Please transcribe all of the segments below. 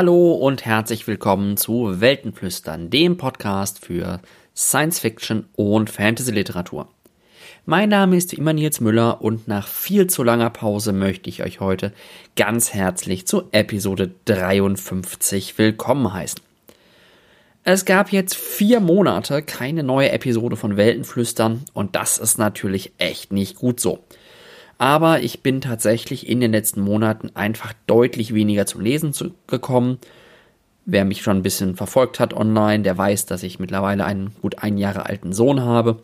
Hallo und herzlich willkommen zu Weltenflüstern, dem Podcast für Science Fiction und Fantasy Literatur. Mein Name ist immer Nils Müller und nach viel zu langer Pause möchte ich euch heute ganz herzlich zu Episode 53 willkommen heißen. Es gab jetzt vier Monate keine neue Episode von Weltenflüstern und das ist natürlich echt nicht gut so. Aber ich bin tatsächlich in den letzten Monaten einfach deutlich weniger zum Lesen zu, gekommen. Wer mich schon ein bisschen verfolgt hat online, der weiß, dass ich mittlerweile einen gut ein Jahre alten Sohn habe.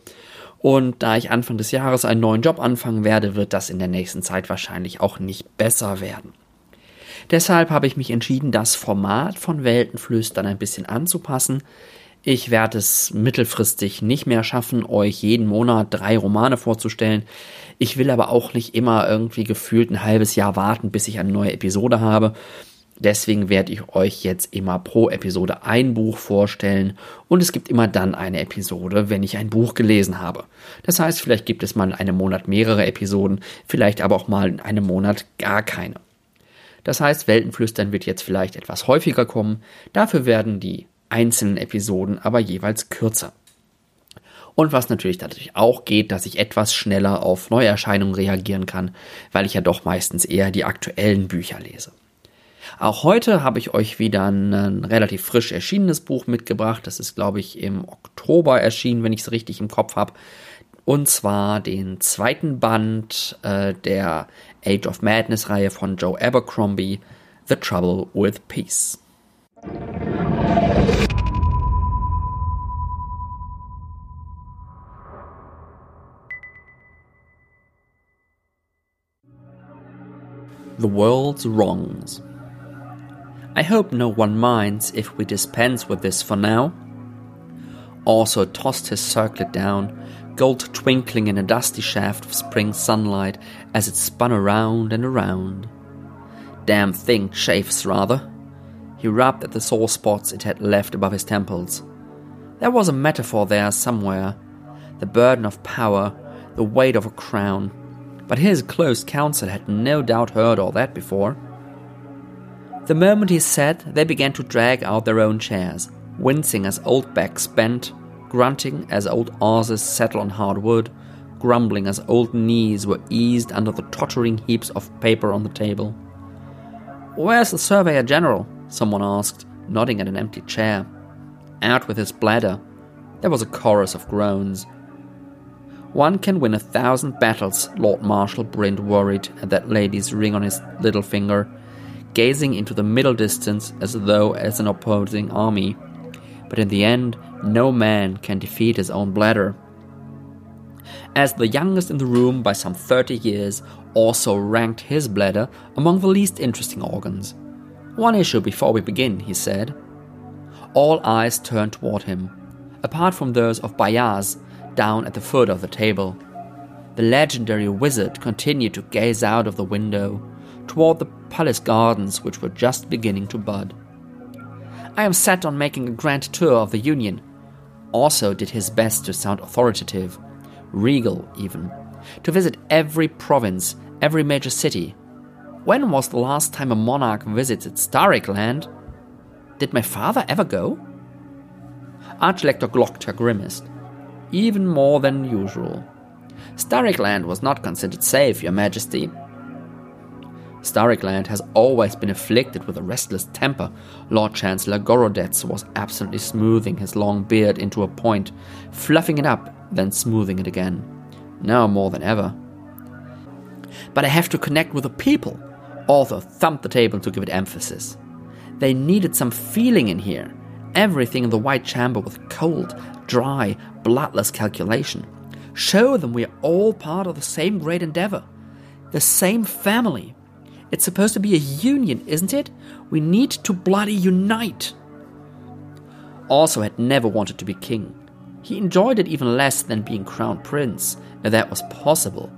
Und da ich Anfang des Jahres einen neuen Job anfangen werde, wird das in der nächsten Zeit wahrscheinlich auch nicht besser werden. Deshalb habe ich mich entschieden, das Format von Weltenflüstern ein bisschen anzupassen. Ich werde es mittelfristig nicht mehr schaffen, euch jeden Monat drei Romane vorzustellen. Ich will aber auch nicht immer irgendwie gefühlt ein halbes Jahr warten, bis ich eine neue Episode habe. Deswegen werde ich euch jetzt immer pro Episode ein Buch vorstellen und es gibt immer dann eine Episode, wenn ich ein Buch gelesen habe. Das heißt, vielleicht gibt es mal in einem Monat mehrere Episoden, vielleicht aber auch mal in einem Monat gar keine. Das heißt, Weltenflüstern wird jetzt vielleicht etwas häufiger kommen, dafür werden die einzelnen Episoden aber jeweils kürzer. Und was natürlich dadurch auch geht, dass ich etwas schneller auf Neuerscheinungen reagieren kann, weil ich ja doch meistens eher die aktuellen Bücher lese. Auch heute habe ich euch wieder ein, relativ frisch erschienenes Buch mitgebracht. Das ist, glaube ich, im Oktober erschienen, wenn ich es richtig im Kopf habe. Und zwar den zweiten Band äh, der Age of Madness Reihe von Joe Abercrombie, The Trouble with Peace. The World's Wrongs. I hope no one minds if we dispense with this for now. Also tossed his circlet down, gold twinkling in a dusty shaft of spring sunlight as it spun around and around. Damn thing, chafes rather. He rubbed at the sore spots it had left above his temples. There was a metaphor there somewhere the burden of power, the weight of a crown but his close counsel had no doubt heard all that before. The moment he said, they began to drag out their own chairs, wincing as old backs bent, grunting as old arses settled on hard wood, grumbling as old knees were eased under the tottering heaps of paper on the table. Where's the Surveyor General? Someone asked, nodding at an empty chair. Out with his bladder. There was a chorus of groans. One can win a thousand battles, Lord Marshal Brint worried at that lady's ring on his little finger, gazing into the middle distance as though as an opposing army. But in the end, no man can defeat his own bladder. As the youngest in the room by some thirty years, also ranked his bladder among the least interesting organs. One issue before we begin, he said. All eyes turned toward him, apart from those of Bayaz, down at the foot of the table. The legendary wizard continued to gaze out of the window toward the palace gardens which were just beginning to bud. I am set on making a grand tour of the Union. Also did his best to sound authoritative, regal even, to visit every province, every major city. When was the last time a monarch visited Starik land? Did my father ever go? Archlector Glockter grimaced even more than usual. Starrickland was not considered safe, Your Majesty. Starrickland has always been afflicted with a restless temper. Lord Chancellor Gorodets was absently smoothing his long beard into a point, fluffing it up, then smoothing it again. Now more than ever. But I have to connect with the people. Arthur thumped the table to give it emphasis. They needed some feeling in here. Everything in the White Chamber was cold, dry, bloodless calculation. Show them we are all part of the same great endeavor, the same family. It's supposed to be a union, isn't it? We need to bloody unite. Also, had never wanted to be king. He enjoyed it even less than being crown prince, if that was possible.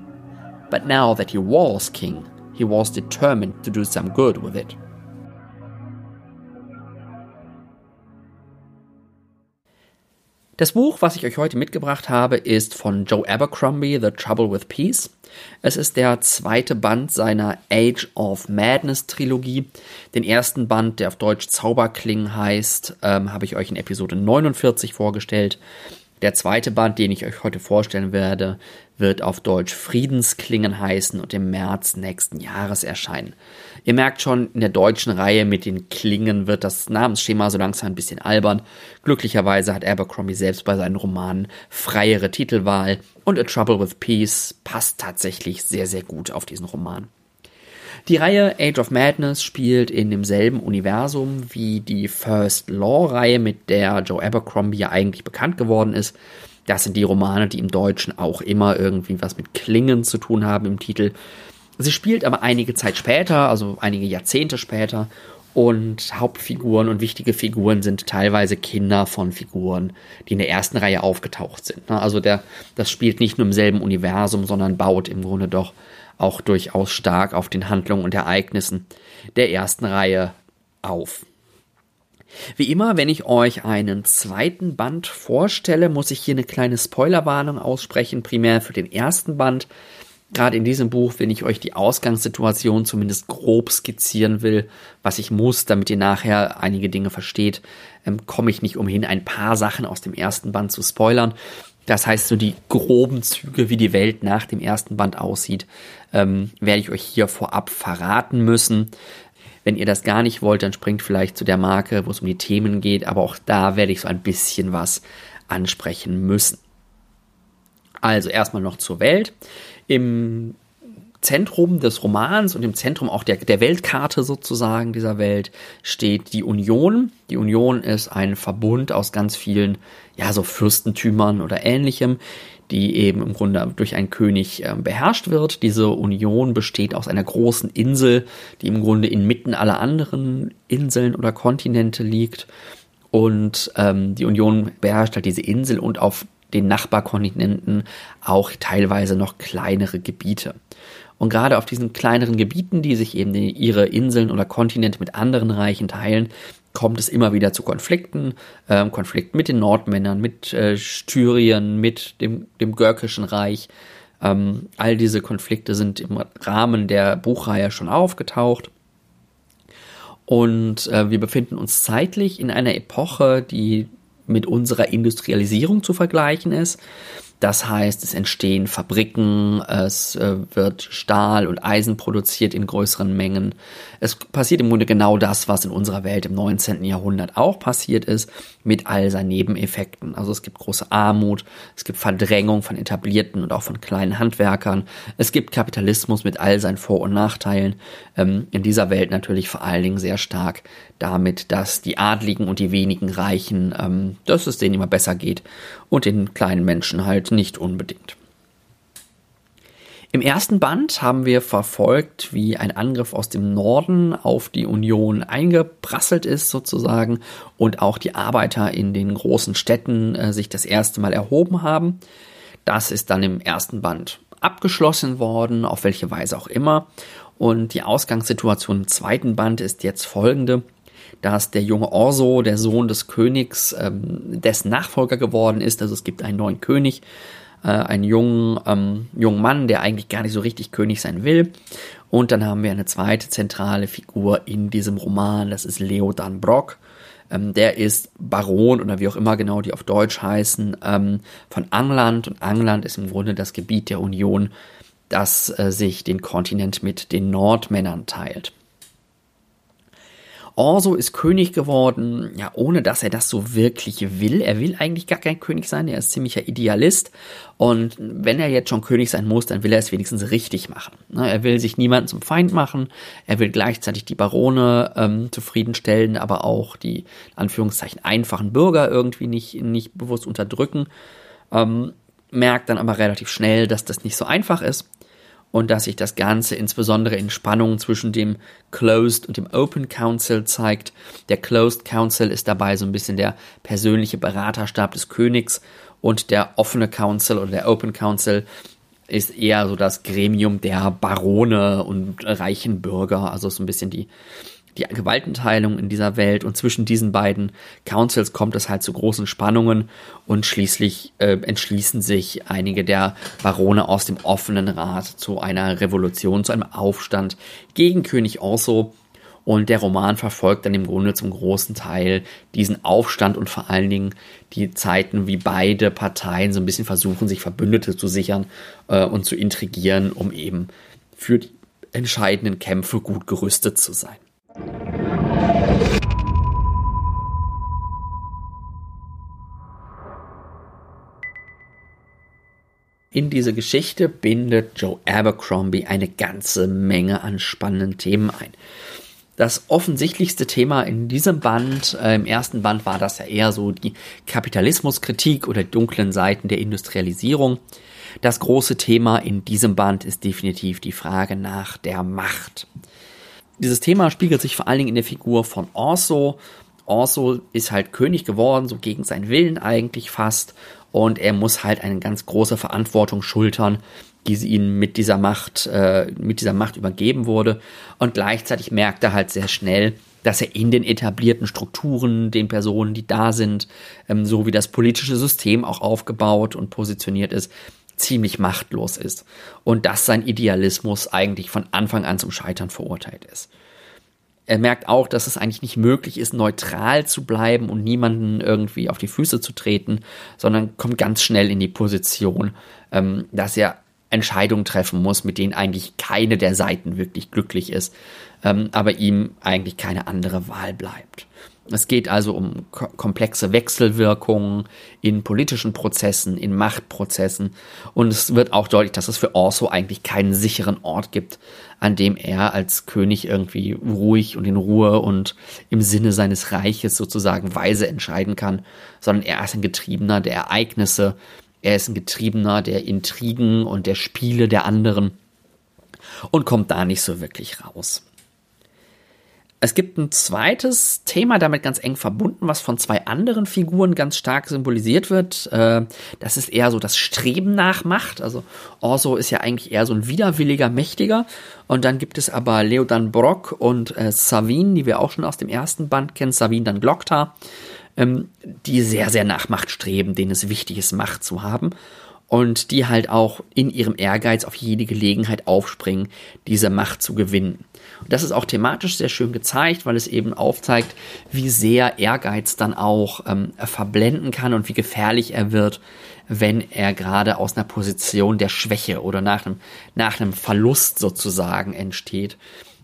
But now that he was king, he was determined to do some good with it. Das Buch, was ich euch heute mitgebracht habe, ist von Joe Abercrombie, The Trouble with Peace. Es ist der zweite Band seiner Age of Madness Trilogie. Den ersten Band, der auf Deutsch Zauberklingen heißt, ähm, habe ich euch in Episode 49 vorgestellt. Der zweite Band, den ich euch heute vorstellen werde, wird auf Deutsch Friedensklingen heißen und im März nächsten Jahres erscheinen. Ihr merkt schon, in der deutschen Reihe mit den Klingen wird das Namensschema so langsam ein bisschen albern. Glücklicherweise hat Abercrombie selbst bei seinen Romanen freiere Titelwahl und A Trouble with Peace passt tatsächlich sehr, sehr gut auf diesen Roman. Die Reihe Age of Madness spielt in demselben Universum wie die First Law-Reihe, mit der Joe Abercrombie ja eigentlich bekannt geworden ist. Das sind die Romane, die im Deutschen auch immer irgendwie was mit Klingen zu tun haben im Titel. Sie spielt aber einige Zeit später, also einige Jahrzehnte später. Und Hauptfiguren und wichtige Figuren sind teilweise Kinder von Figuren, die in der ersten Reihe aufgetaucht sind. Also der, das spielt nicht nur im selben Universum, sondern baut im Grunde doch auch durchaus stark auf den Handlungen und Ereignissen der ersten Reihe auf. Wie immer, wenn ich euch einen zweiten Band vorstelle, muss ich hier eine kleine Spoilerwarnung aussprechen, primär für den ersten Band. Gerade in diesem Buch, wenn ich euch die Ausgangssituation zumindest grob skizzieren will, was ich muss, damit ihr nachher einige Dinge versteht, ähm, komme ich nicht umhin, ein paar Sachen aus dem ersten Band zu spoilern. Das heißt, so die groben Züge, wie die Welt nach dem ersten Band aussieht, ähm, werde ich euch hier vorab verraten müssen. Wenn ihr das gar nicht wollt, dann springt vielleicht zu der Marke, wo es um die Themen geht, aber auch da werde ich so ein bisschen was ansprechen müssen. Also erstmal noch zur Welt. Im Zentrum des Romans und im Zentrum auch der, der Weltkarte sozusagen dieser Welt steht die Union. Die Union ist ein Verbund aus ganz vielen, ja, so Fürstentümern oder ähnlichem, die eben im Grunde durch einen König äh, beherrscht wird. Diese Union besteht aus einer großen Insel, die im Grunde inmitten aller anderen Inseln oder Kontinente liegt. Und ähm, die Union beherrscht halt diese Insel und auf den Nachbarkontinenten auch teilweise noch kleinere Gebiete. Und gerade auf diesen kleineren Gebieten, die sich eben ihre Inseln oder Kontinente mit anderen Reichen teilen, kommt es immer wieder zu Konflikten, ähm, Konflikten mit den Nordmännern, mit äh, Styrien, mit dem, dem Görkischen Reich. Ähm, all diese Konflikte sind im Rahmen der Buchreihe schon aufgetaucht. Und äh, wir befinden uns zeitlich in einer Epoche, die mit unserer Industrialisierung zu vergleichen ist. Das heißt, es entstehen Fabriken, es äh, wird Stahl und Eisen produziert in größeren Mengen. Es passiert im Grunde genau das, was in unserer Welt im 19. Jahrhundert auch passiert ist, mit all seinen Nebeneffekten. Also es gibt große Armut, es gibt Verdrängung von etablierten und auch von kleinen Handwerkern, es gibt Kapitalismus mit all seinen Vor- und Nachteilen. Ähm, in dieser Welt natürlich vor allen Dingen sehr stark damit, dass die Adligen und die wenigen Reichen, ähm, dass es denen immer besser geht und den kleinen Menschen halt nicht unbedingt. Im ersten Band haben wir verfolgt, wie ein Angriff aus dem Norden auf die Union eingeprasselt ist sozusagen und auch die Arbeiter in den großen Städten äh, sich das erste Mal erhoben haben. Das ist dann im ersten Band abgeschlossen worden, auf welche Weise auch immer. Und die Ausgangssituation im zweiten Band ist jetzt folgende dass der junge Orso, der Sohn des Königs, ähm, dessen Nachfolger geworden ist. Also es gibt einen neuen König, äh, einen jungen, ähm, jungen Mann, der eigentlich gar nicht so richtig König sein will. Und dann haben wir eine zweite zentrale Figur in diesem Roman, das ist Leo Dan Brock. Ähm, der ist Baron oder wie auch immer genau die auf Deutsch heißen, ähm, von Angland. Und Angland ist im Grunde das Gebiet der Union, das äh, sich den Kontinent mit den Nordmännern teilt. Orso ist König geworden, ja, ohne dass er das so wirklich will. Er will eigentlich gar kein König sein, er ist ziemlicher Idealist. Und wenn er jetzt schon König sein muss, dann will er es wenigstens richtig machen. Ne, er will sich niemanden zum Feind machen, er will gleichzeitig die Barone ähm, zufriedenstellen, aber auch die, Anführungszeichen, einfachen Bürger irgendwie nicht, nicht bewusst unterdrücken. Ähm, merkt dann aber relativ schnell, dass das nicht so einfach ist und dass sich das Ganze insbesondere in Spannungen zwischen dem Closed und dem Open Council zeigt. Der Closed Council ist dabei so ein bisschen der persönliche Beraterstab des Königs und der offene Council oder der Open Council ist eher so das Gremium der Barone und reichen Bürger, also so ein bisschen die, die Gewaltenteilung in dieser Welt und zwischen diesen beiden Councils kommt es halt zu großen Spannungen und schließlich äh, entschließen sich einige der Barone aus dem offenen Rat zu einer Revolution, zu einem Aufstand gegen König Orso. Und der Roman verfolgt dann im Grunde zum großen Teil diesen Aufstand und vor allen Dingen die Zeiten, wie beide Parteien so ein bisschen versuchen, sich Verbündete zu sichern äh, und zu intrigieren, um eben für die entscheidenden Kämpfe gut gerüstet zu sein. In diese Geschichte bindet Joe Abercrombie eine ganze Menge an spannenden Themen ein. Das offensichtlichste Thema in diesem Band, äh, im ersten Band war das ja eher so die Kapitalismuskritik oder dunklen Seiten der Industrialisierung. Das große Thema in diesem Band ist definitiv die Frage nach der Macht. Dieses Thema spiegelt sich vor allen Dingen in der Figur von Orso. Orso ist halt König geworden, so gegen seinen Willen eigentlich fast. Und er muss halt eine ganz große Verantwortung schultern, die sie ihm mit dieser Macht, äh, mit dieser Macht übergeben wurde. Und gleichzeitig merkt er halt sehr schnell, dass er in den etablierten Strukturen, den Personen, die da sind, ähm, so wie das politische System auch aufgebaut und positioniert ist, ziemlich machtlos ist und dass sein Idealismus eigentlich von Anfang an zum Scheitern verurteilt ist. Er merkt auch, dass es eigentlich nicht möglich ist, neutral zu bleiben und niemanden irgendwie auf die Füße zu treten, sondern kommt ganz schnell in die Position, ähm, dass er Entscheidungen treffen muss, mit denen eigentlich keine der Seiten wirklich glücklich ist, ähm, aber ihm eigentlich keine andere Wahl bleibt. Es geht also um komplexe Wechselwirkungen in politischen Prozessen, in Machtprozessen. Und es wird auch deutlich, dass es für Orso eigentlich keinen sicheren Ort gibt, an dem er als König irgendwie ruhig und in Ruhe und im Sinne seines Reiches sozusagen weise entscheiden kann, sondern er ist ein Getriebener der Ereignisse, er ist ein Getriebener der Intrigen und der Spiele der anderen und kommt da nicht so wirklich raus. Es gibt ein zweites Thema damit ganz eng verbunden, was von zwei anderen Figuren ganz stark symbolisiert wird. Äh, das ist eher so das Streben nach Macht. Also Orso ist ja eigentlich eher so ein widerwilliger Mächtiger. Und dann gibt es aber Leodan Brock und äh, Savin, die wir auch schon aus dem ersten Band kennen, Savin dann Glokta, ähm, die sehr, sehr nach Macht streben, denen es wichtig ist, Macht zu haben und die halt auch in ihrem Ehrgeiz auf jede Gelegenheit aufspringen, diese Macht zu gewinnen. Und das ist auch thematisch sehr schön gezeigt, weil es eben aufzeigt, wie sehr Ehrgeiz dann auch ähm, verblenden kann und wie gefährlich er wird, wenn er gerade aus einer Position der Schwäche oder nach einem, nach einem Verlust sozusagen entsteht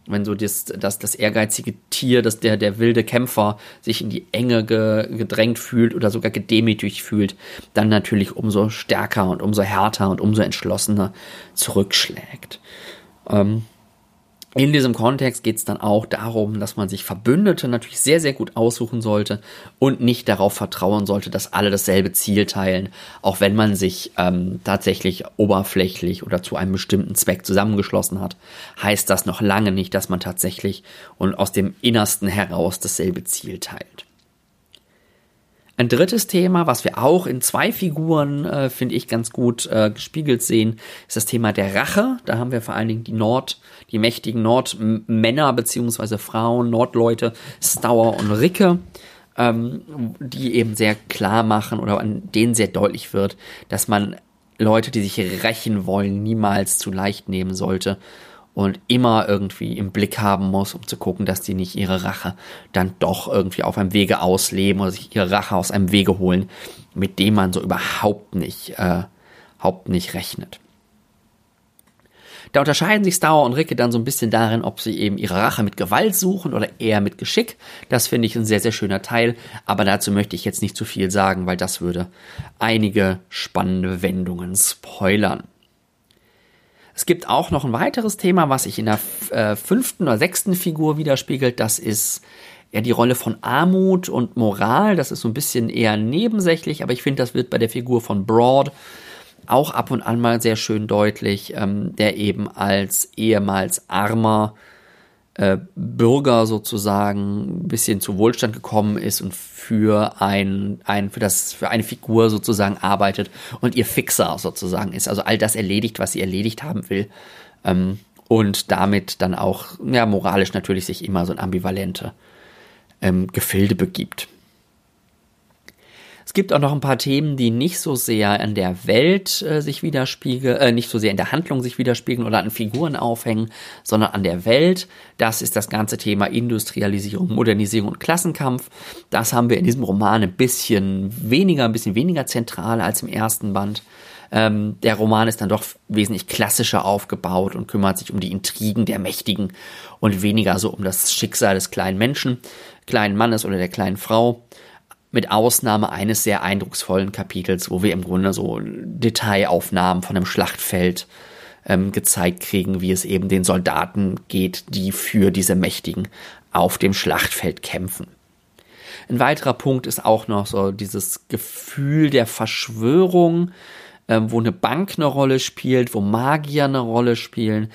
wenn so das, das, das ehrgeizige Tier, dass der, der wilde Kämpfer sich in die Enge ge, gedrängt fühlt oder sogar gedemütigt fühlt, dann natürlich umso stärker und umso härter und umso entschlossener zurückschlägt. Ähm, in diesem Kontext geht es dann auch darum, dass man sich Verbündete natürlich sehr, sehr gut aussuchen sollte und nicht darauf vertrauen sollte, dass alle dasselbe Ziel teilen, auch wenn man sich ähm, tatsächlich oberflächlich oder zu einem bestimmten Zweck zusammengeschlossen hat, heißt das noch lange nicht, dass man tatsächlich und aus dem Innersten heraus dasselbe Ziel teilt. Ein drittes Thema, was wir auch in zwei Figuren, äh, finde ich, ganz gut äh, gespiegelt sehen, ist das Thema der Rache. Da haben wir vor allen Dingen die Nord, die mächtigen Nordmänner beziehungsweise Frauen, Nordleute, Stauer und Ricke, ähm, die eben sehr klar machen oder an denen sehr deutlich wird, dass man Leute, die sich rächen wollen, niemals zu leicht nehmen sollte und immer irgendwie im Blick haben muss, um zu gucken, dass die nicht ihre Rache dann doch irgendwie auf einem Wege ausleben oder sich ihre Rache aus einem Wege holen, mit dem man so überhaupt nicht, äh, überhaupt nicht rechnet. Da unterscheiden sich Stauer und Ricke dann so ein bisschen darin, ob sie eben ihre Rache mit Gewalt suchen oder eher mit Geschick. Das finde ich ein sehr, sehr schöner Teil, aber dazu möchte ich jetzt nicht zu viel sagen, weil das würde einige spannende Wendungen spoilern. Es gibt auch noch ein weiteres Thema, was sich in der äh, fünften oder sechsten Figur widerspiegelt. Das ist ja die Rolle von Armut und Moral. Das ist so ein bisschen eher nebensächlich, aber ich finde, das wird bei der Figur von Broad auch ab und an mal sehr schön deutlich, ähm, der eben als ehemals armer äh, Bürger sozusagen ein bisschen zu Wohlstand gekommen ist und für ein, ein für das für eine Figur sozusagen arbeitet und ihr Fixer sozusagen ist, also all das erledigt, was sie erledigt haben will. Ähm, und damit dann auch ja, moralisch natürlich sich immer so ein ambivalente ähm, Gefilde begibt. Es gibt auch noch ein paar Themen, die nicht so sehr an der Welt äh, sich widerspiegeln, äh, nicht so sehr in der Handlung sich widerspiegeln oder an Figuren aufhängen, sondern an der Welt. Das ist das ganze Thema Industrialisierung, Modernisierung und Klassenkampf. Das haben wir in diesem Roman ein bisschen weniger, ein bisschen weniger zentral als im ersten Band. Ähm, der Roman ist dann doch wesentlich klassischer aufgebaut und kümmert sich um die Intrigen der Mächtigen und weniger so um das Schicksal des kleinen Menschen, kleinen Mannes oder der kleinen Frau mit Ausnahme eines sehr eindrucksvollen Kapitels, wo wir im Grunde so Detailaufnahmen von einem Schlachtfeld ähm, gezeigt kriegen, wie es eben den Soldaten geht, die für diese Mächtigen auf dem Schlachtfeld kämpfen. Ein weiterer Punkt ist auch noch so dieses Gefühl der Verschwörung, ähm, wo eine Bank eine Rolle spielt, wo Magier eine Rolle spielen,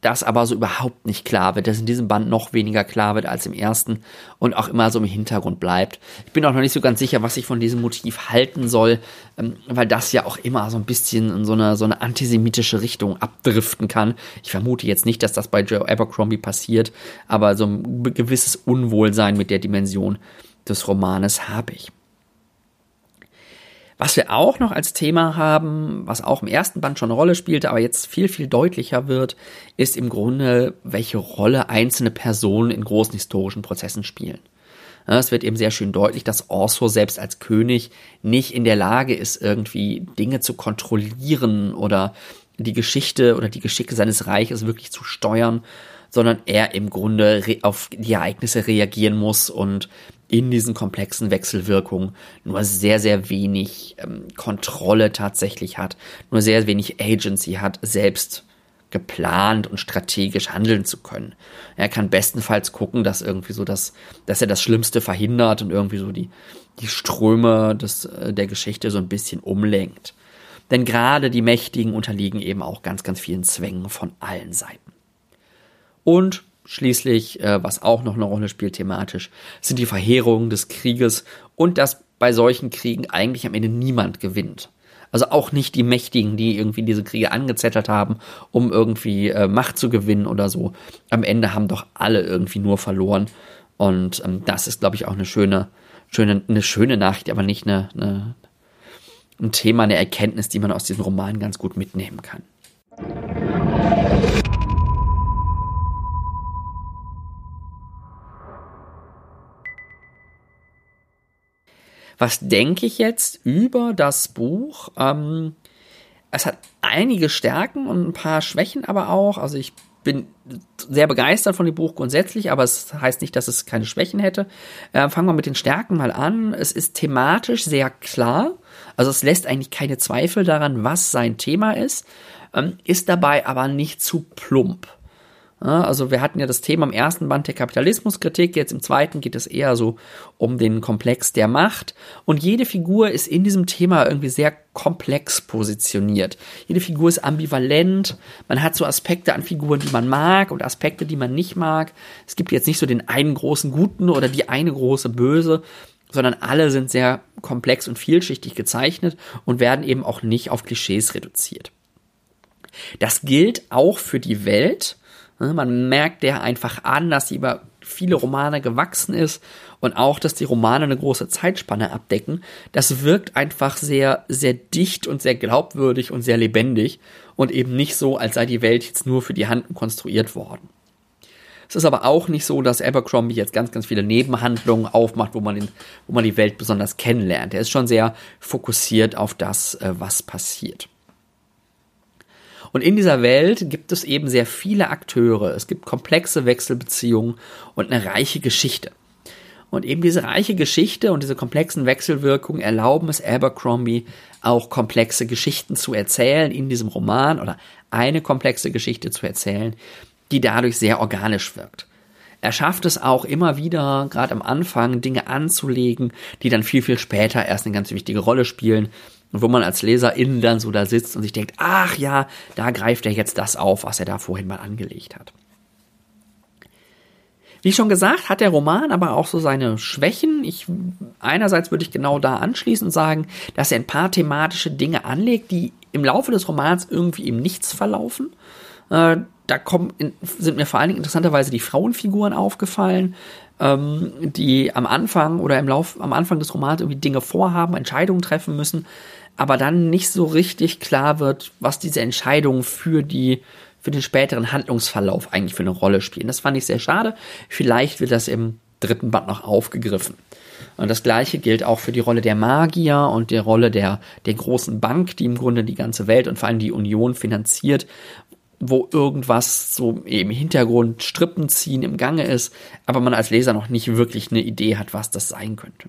das aber so überhaupt nicht klar wird, dass in diesem Band noch weniger klar wird als im ersten und auch immer so im Hintergrund bleibt. Ich bin auch noch nicht so ganz sicher, was ich von diesem Motiv halten soll, ähm, weil das ja auch immer so ein bisschen in so eine, so eine antisemitische Richtung abdriften kann. Ich vermute jetzt nicht, dass das bei Joe Abercrombie passiert, aber so ein gewisses Unwohlsein mit der Dimension des Romanes habe ich. Was wir auch noch als Thema haben, was auch im ersten Band schon eine Rolle spielte, aber jetzt viel, viel deutlicher wird, ist im Grunde, welche Rolle einzelne Personen in großen historischen Prozessen spielen. Es wird eben sehr schön deutlich, dass Orso selbst als König nicht in der Lage ist, irgendwie Dinge zu kontrollieren oder die Geschichte oder die Geschicke seines Reiches wirklich zu steuern, sondern er im Grunde auf die Ereignisse reagieren muss und in diesen komplexen Wechselwirkungen nur sehr, sehr wenig ähm, Kontrolle tatsächlich hat, nur sehr wenig Agency hat, selbst geplant und strategisch handeln zu können. Er kann bestenfalls gucken, dass irgendwie so das, dass er das Schlimmste verhindert und irgendwie so die, die Ströme des, äh, der Geschichte so ein bisschen umlenkt. Denn gerade die Mächtigen unterliegen eben auch ganz, ganz vielen Zwängen von allen Seiten. Und schließlich, äh, was auch noch eine Rolle spielt thematisch, sind die Verheerungen des Krieges und dass bei solchen Kriegen eigentlich am Ende niemand gewinnt. Also auch nicht die Mächtigen, die irgendwie diese Kriege angezettelt haben, um irgendwie äh, Macht zu gewinnen oder so. Am Ende haben doch alle irgendwie nur verloren. Und ähm, das ist, glaube ich, auch eine schöne, schöne, eine schöne Nachricht, aber nicht eine, eine, ein Thema, eine Erkenntnis, die man aus diesem Roman ganz gut mitnehmen kann. Was denke ich jetzt über das Buch? Ähm, es hat einige Stärken und ein paar Schwächen aber auch. Also ich bin sehr begeistert von dem Buch grundsätzlich, aber es heißt nicht, dass es keine Schwächen hätte. Äh, fangen wir mit den Stärken mal an. Es ist thematisch sehr klar. Also es lässt eigentlich keine Zweifel daran, was sein Thema ist, ähm, ist dabei aber nicht zu plump. Also wir hatten ja das Thema im ersten Band der Kapitalismuskritik, jetzt im zweiten geht es eher so um den Komplex der Macht und jede Figur ist in diesem Thema irgendwie sehr komplex positioniert. Jede Figur ist ambivalent, man hat so Aspekte an Figuren, die man mag und Aspekte, die man nicht mag. Es gibt jetzt nicht so den einen großen Guten oder die eine große Böse, sondern alle sind sehr komplex und vielschichtig gezeichnet und werden eben auch nicht auf Klischees reduziert. Das gilt auch für die Welt, man merkt der einfach an, dass sie über viele Romane gewachsen ist und auch, dass die Romane eine große Zeitspanne abdecken. Das wirkt einfach sehr, sehr dicht und sehr glaubwürdig und sehr lebendig und eben nicht so, als sei die Welt jetzt nur für die Handen konstruiert worden. Es ist aber auch nicht so, dass Abercrombie jetzt ganz, ganz viele Nebenhandlungen aufmacht, wo man, den, wo man die Welt besonders kennenlernt. Er ist schon sehr fokussiert auf das, äh, was passiert. Und in dieser Welt gibt es eben sehr viele Akteure. Es gibt komplexe Wechselbeziehungen und eine reiche Geschichte. Und eben diese reiche Geschichte und diese komplexen Wechselwirkungen erlauben es Abercrombie auch komplexe Geschichten zu erzählen in diesem Roman oder eine komplexe Geschichte zu erzählen, die dadurch sehr organisch wirkt. Er schafft es auch immer wieder, gerade am Anfang, Dinge anzulegen, die dann viel, viel später erst eine ganz wichtige Rolle spielen. Und wo man als Leserin dann so da sitzt und sich denkt, ach ja, da greift er jetzt das auf, was er da vorhin mal angelegt hat. Wie schon gesagt, hat der Roman aber auch so seine Schwächen. Ich, einerseits würde ich genau da anschließen und sagen, dass er ein paar thematische Dinge anlegt, die im Laufe des Romans irgendwie im Nichts verlaufen. Äh, da kommen, sind mir vor allen Dingen interessanterweise die Frauenfiguren aufgefallen, ähm, die am Anfang oder im Lauf, am Anfang des Romans irgendwie Dinge vorhaben, Entscheidungen treffen müssen, aber dann nicht so richtig klar wird, was diese Entscheidungen für die, für den späteren Handlungsverlauf eigentlich für eine Rolle spielen. Das fand ich sehr schade. Vielleicht wird das im dritten Band noch aufgegriffen. Und das gleiche gilt auch für die Rolle der Magier und der Rolle der, der großen Bank, die im Grunde die ganze Welt und vor allem die Union finanziert, wo irgendwas so im Hintergrund Strippen ziehen im Gange ist, aber man als Leser noch nicht wirklich eine Idee hat, was das sein könnte.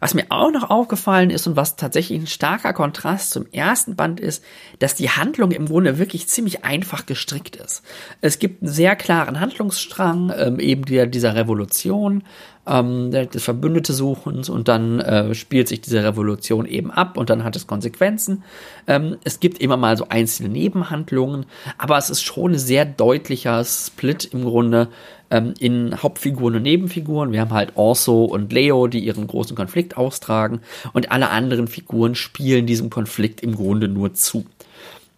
Was mir auch noch aufgefallen ist und was tatsächlich ein starker Kontrast zum ersten Band ist, dass die Handlung im Grunde wirklich ziemlich einfach gestrickt ist. Es gibt einen sehr klaren Handlungsstrang, ähm, eben der, dieser Revolution, ähm, des Verbündete suchens und dann äh, spielt sich diese Revolution eben ab und dann hat es Konsequenzen. Ähm, es gibt immer mal so einzelne Nebenhandlungen, aber es ist schon ein sehr deutlicher Split im Grunde ähm, in Hauptfiguren und Nebenfiguren. Wir haben halt Orso und Leo, die ihren großen Konflikt austragen und alle anderen Figuren spielen diesem Konflikt im Grunde nur zu.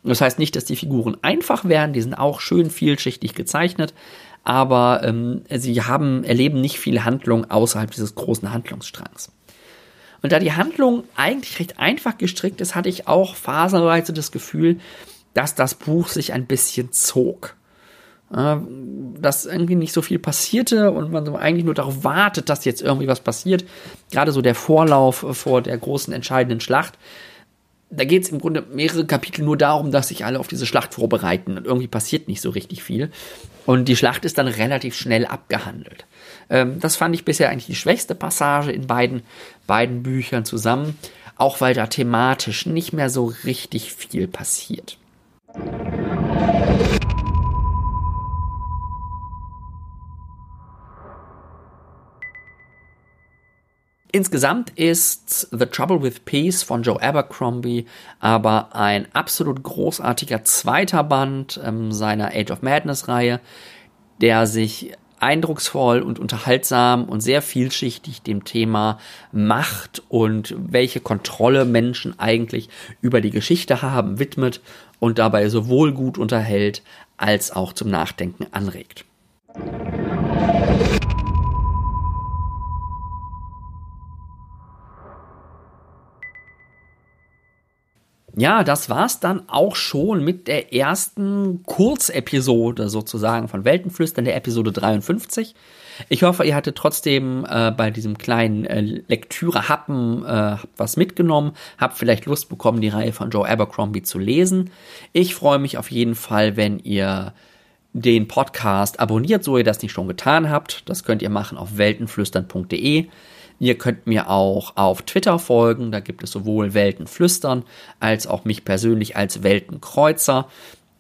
Das heißt nicht, dass die Figuren einfach werden, die sind auch schön vielschichtig gezeichnet, aber ähm, sie haben, erleben nicht viel Handlung außerhalb dieses großen Handlungsstrangs. Und da die Handlung eigentlich recht einfach gestrickt ist, hatte ich auch phasenweise das Gefühl, dass das Buch sich ein bisschen zog. Äh, dass irgendwie nicht so viel passierte und man so eigentlich nur darauf wartet, dass jetzt irgendwie was passiert. Gerade so der Vorlauf vor der großen entscheidenden Schlacht. Da geht es im Grunde mehrere Kapitel nur darum, dass sich alle auf diese Schlacht vorbereiten und irgendwie passiert nicht so richtig viel. Und die Schlacht ist dann relativ schnell abgehandelt. Ähm, das fand ich bisher eigentlich die schwächste Passage in beiden, beiden Büchern zusammen, auch weil da thematisch nicht mehr so richtig viel passiert. Insgesamt ist The Trouble with Peace von Joe Abercrombie aber ein absolut großartiger zweiter Band ähm, seiner Age of Madness Reihe, der sich eindrucksvoll und unterhaltsam und sehr vielschichtig dem Thema Macht und welche Kontrolle Menschen eigentlich über die Geschichte haben widmet und dabei sowohl gut unterhält als auch zum Nachdenken anregt. Ja, das war's dann auch schon mit der ersten Kurzepisode sozusagen von Weltenflüstern, der Episode 53. Ich hoffe, ihr hattet trotzdem äh, bei diesem kleinen äh, Lektüre-Happen äh, was mitgenommen, habt vielleicht Lust bekommen, die Reihe von Joe Abercrombie zu lesen. Ich freue mich auf jeden Fall, wenn ihr den Podcast abonniert, so ihr das nicht schon getan habt. Das könnt ihr machen auf weltenflüstern.de. Ihr könnt mir auch auf Twitter folgen, da gibt es sowohl Weltenflüstern als auch mich persönlich als Weltenkreuzer.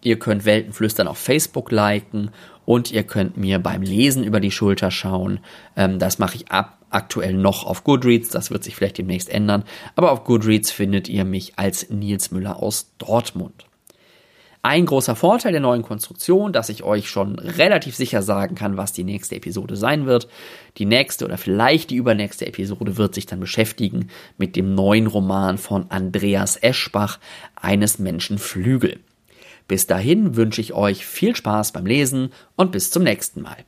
Ihr könnt Weltenflüstern auf Facebook liken und ihr könnt mir beim Lesen über die Schulter schauen. Ähm, das mache ich ab aktuell noch auf Goodreads, das wird sich vielleicht demnächst ändern, aber auf Goodreads findet ihr mich als Nils Müller aus Dortmund. Ein großer Vorteil der neuen Konstruktion, dass ich euch schon relativ sicher sagen kann, was die nächste Episode sein wird. Die nächste oder vielleicht die übernächste Episode wird sich dann beschäftigen mit dem neuen Roman von Andreas Eschbach, eines Menschen Flügel. Bis dahin wünsche ich euch viel Spaß beim Lesen und bis zum nächsten Mal.